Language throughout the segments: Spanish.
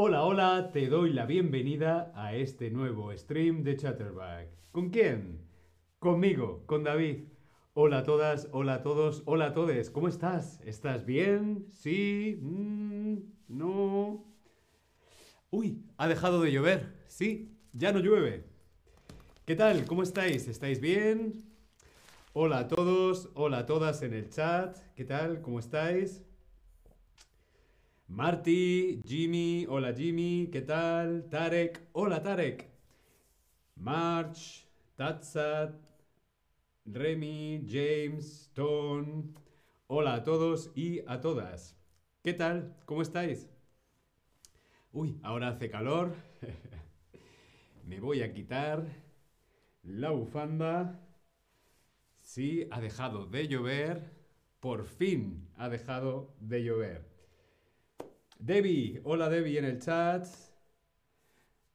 Hola, hola, te doy la bienvenida a este nuevo stream de Chatterback. ¿Con quién? Conmigo, con David. Hola a todas, hola a todos, hola a todos. ¿Cómo estás? ¿Estás bien? ¿Sí? Mm, ¿No? Uy, ha dejado de llover. Sí, ya no llueve. ¿Qué tal? ¿Cómo estáis? ¿Estáis bien? Hola a todos, hola a todas en el chat. ¿Qué tal? ¿Cómo estáis? Marty, Jimmy, hola Jimmy, ¿qué tal? Tarek, hola Tarek. March, Tatsat, Remy, James, Ton, hola a todos y a todas. ¿Qué tal? ¿Cómo estáis? Uy, ahora hace calor. Me voy a quitar la bufanda. Sí, ha dejado de llover. Por fin ha dejado de llover. Debbie, hola Debbie en el chat.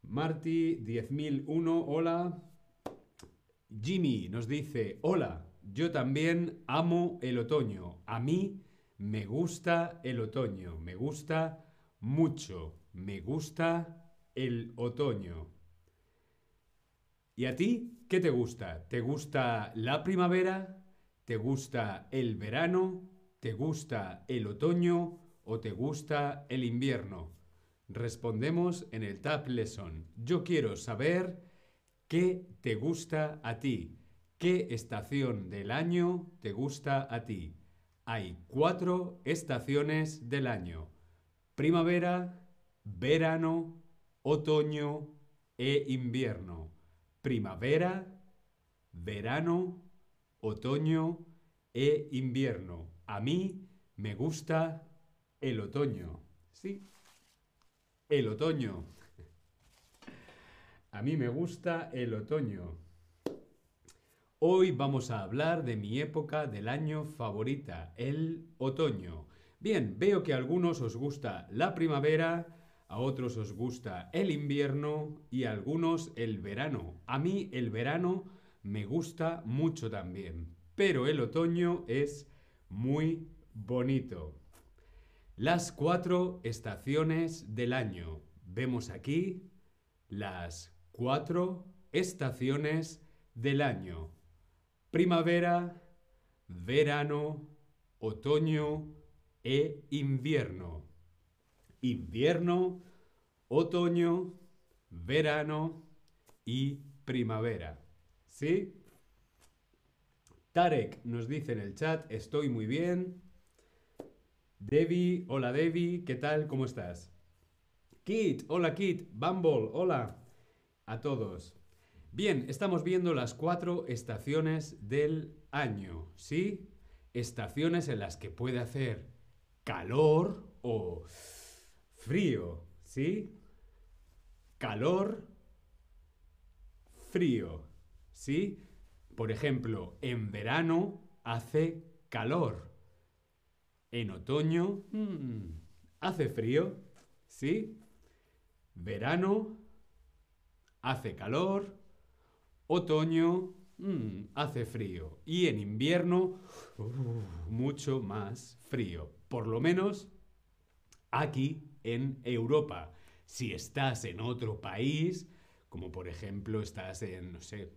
Marty, 10.001, hola. Jimmy nos dice, hola, yo también amo el otoño. A mí me gusta el otoño, me gusta mucho, me gusta el otoño. ¿Y a ti qué te gusta? ¿Te gusta la primavera? ¿Te gusta el verano? ¿Te gusta el otoño? O te gusta el invierno? Respondemos en el Tab Lesson. Yo quiero saber qué te gusta a ti. ¿Qué estación del año te gusta a ti? Hay cuatro estaciones del año. Primavera, verano, otoño e invierno. Primavera, verano, otoño e invierno. A mí me gusta el otoño. Sí, el otoño. A mí me gusta el otoño. Hoy vamos a hablar de mi época del año favorita, el otoño. Bien, veo que a algunos os gusta la primavera, a otros os gusta el invierno y a algunos el verano. A mí el verano me gusta mucho también, pero el otoño es muy bonito. Las cuatro estaciones del año. Vemos aquí las cuatro estaciones del año. Primavera, verano, otoño e invierno. Invierno, otoño, verano y primavera. ¿Sí? Tarek nos dice en el chat, estoy muy bien. Debbie, hola Debbie, ¿qué tal? ¿Cómo estás? Kit, hola Kit, Bumble, hola a todos. Bien, estamos viendo las cuatro estaciones del año, ¿sí? Estaciones en las que puede hacer calor o frío, ¿sí? Calor, frío, ¿sí? Por ejemplo, en verano hace calor. En otoño mm, hace frío, ¿sí? Verano hace calor. Otoño mm, hace frío. Y en invierno mucho más frío. Por lo menos aquí en Europa. Si estás en otro país, como por ejemplo estás en, no sé,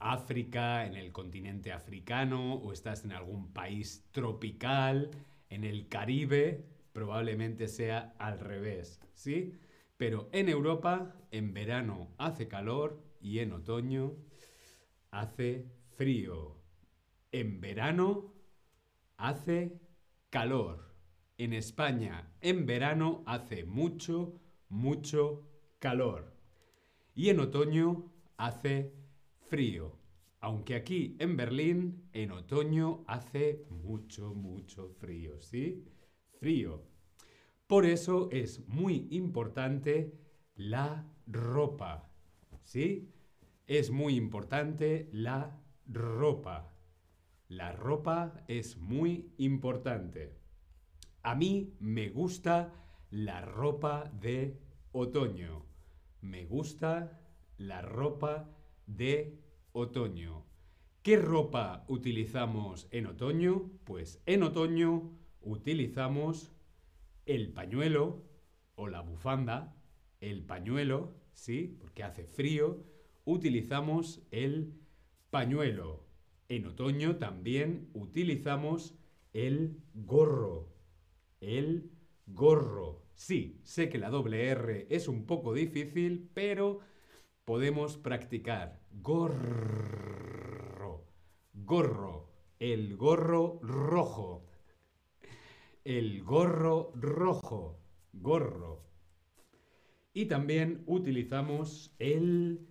África, en el continente africano, o estás en algún país tropical, en el Caribe, probablemente sea al revés, ¿sí? Pero en Europa, en verano hace calor y en otoño hace frío. En verano hace calor. En España, en verano hace mucho, mucho calor. Y en otoño hace frío. Aunque aquí en Berlín en otoño hace mucho, mucho frío, ¿sí? Frío. Por eso es muy importante la ropa, ¿sí? Es muy importante la ropa. La ropa es muy importante. A mí me gusta la ropa de otoño. Me gusta la ropa de otoño. ¿Qué ropa utilizamos en otoño? Pues en otoño utilizamos el pañuelo o la bufanda, el pañuelo, ¿sí? Porque hace frío, utilizamos el pañuelo. En otoño también utilizamos el gorro. El gorro. Sí, sé que la doble R es un poco difícil, pero podemos practicar. Gorro. Gorro. El gorro rojo. El gorro rojo. Gorro. Y también utilizamos el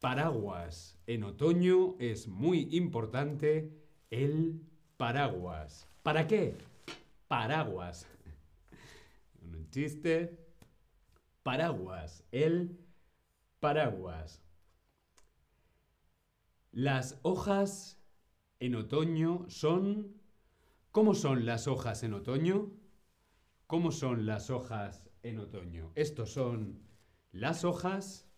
paraguas. En otoño es muy importante el paraguas. ¿Para qué? Paraguas. Un chiste. Paraguas. El paraguas. Las hojas en otoño son... ¿Cómo son las hojas en otoño? ¿Cómo son las hojas en otoño? Estos son las hojas.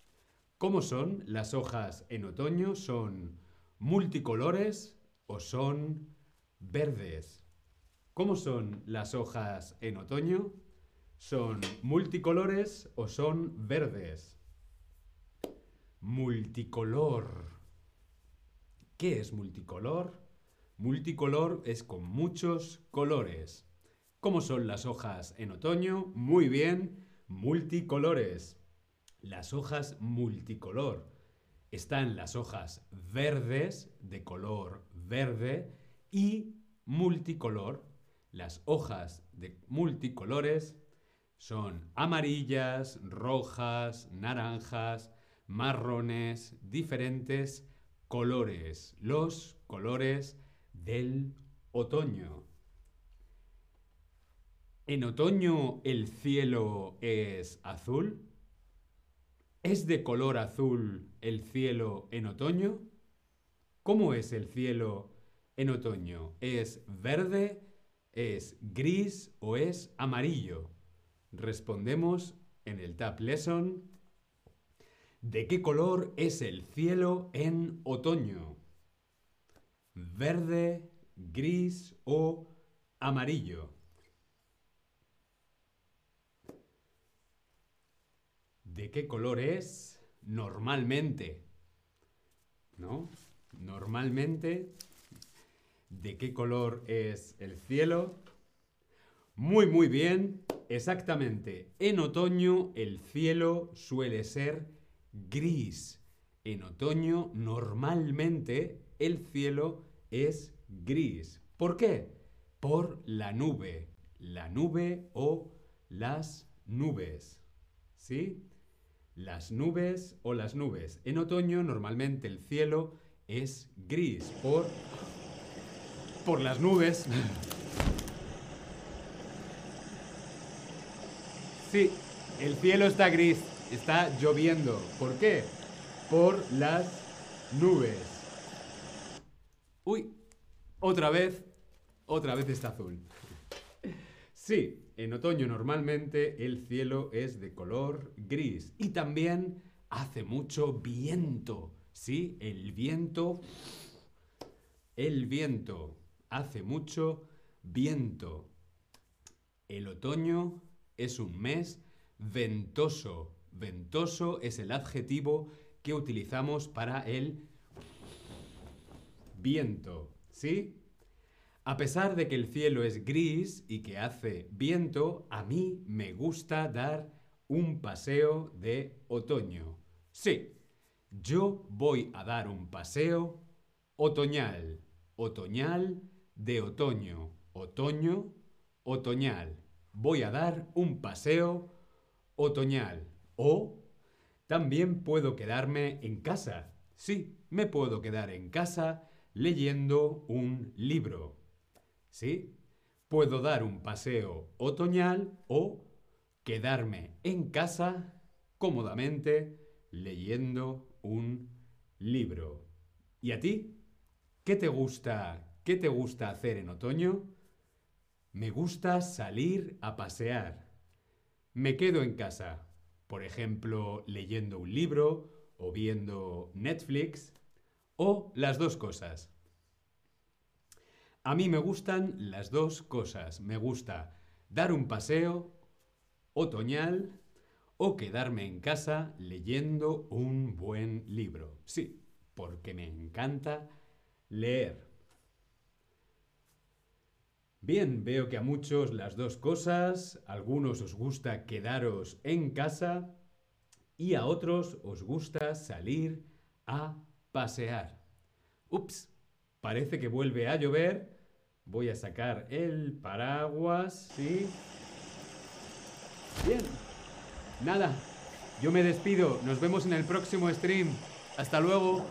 ¿Cómo son las hojas en otoño? ¿Son multicolores o son verdes? ¿Cómo son las hojas en otoño? ¿Son multicolores o son verdes? Multicolor. ¿Qué es multicolor? Multicolor es con muchos colores. ¿Cómo son las hojas en otoño? Muy bien, multicolores. Las hojas multicolor. Están las hojas verdes, de color verde, y multicolor. Las hojas de multicolores son amarillas, rojas, naranjas, marrones, diferentes colores, los colores del otoño. ¿En otoño el cielo es azul? ¿Es de color azul el cielo en otoño? ¿Cómo es el cielo en otoño? ¿Es verde, es gris o es amarillo? Respondemos en el Tab Lesson. ¿De qué color es el cielo en otoño? ¿Verde, gris o amarillo? ¿De qué color es normalmente? ¿No? Normalmente, ¿de qué color es el cielo? Muy, muy bien. Exactamente. En otoño el cielo suele ser gris. En otoño normalmente el cielo es gris. ¿Por qué? Por la nube. La nube o las nubes. ¿Sí? Las nubes o las nubes. En otoño normalmente el cielo es gris por por las nubes. Sí, el cielo está gris, está lloviendo. ¿Por qué? Por las nubes. Uy, otra vez, otra vez está azul. Sí, en otoño normalmente el cielo es de color gris y también hace mucho viento. Sí, el viento, el viento, hace mucho viento. El otoño es un mes ventoso. Ventoso es el adjetivo que utilizamos para el viento. ¿Sí? A pesar de que el cielo es gris y que hace viento, a mí me gusta dar un paseo de otoño. Sí, yo voy a dar un paseo otoñal. Otoñal de otoño. Otoño, otoñal. Voy a dar un paseo otoñal. O también puedo quedarme en casa. Sí, me puedo quedar en casa leyendo un libro. ¿Sí? Puedo dar un paseo otoñal o quedarme en casa cómodamente leyendo un libro. ¿Y a ti? ¿Qué te gusta? ¿Qué te gusta hacer en otoño? Me gusta salir a pasear. Me quedo en casa, por ejemplo, leyendo un libro o viendo Netflix o las dos cosas. A mí me gustan las dos cosas. Me gusta dar un paseo otoñal o quedarme en casa leyendo un buen libro. Sí, porque me encanta leer. Bien, veo que a muchos las dos cosas, a algunos os gusta quedaros en casa y a otros os gusta salir a pasear. Ups, parece que vuelve a llover. Voy a sacar el paraguas, ¿sí? Bien. Nada, yo me despido. Nos vemos en el próximo stream. Hasta luego.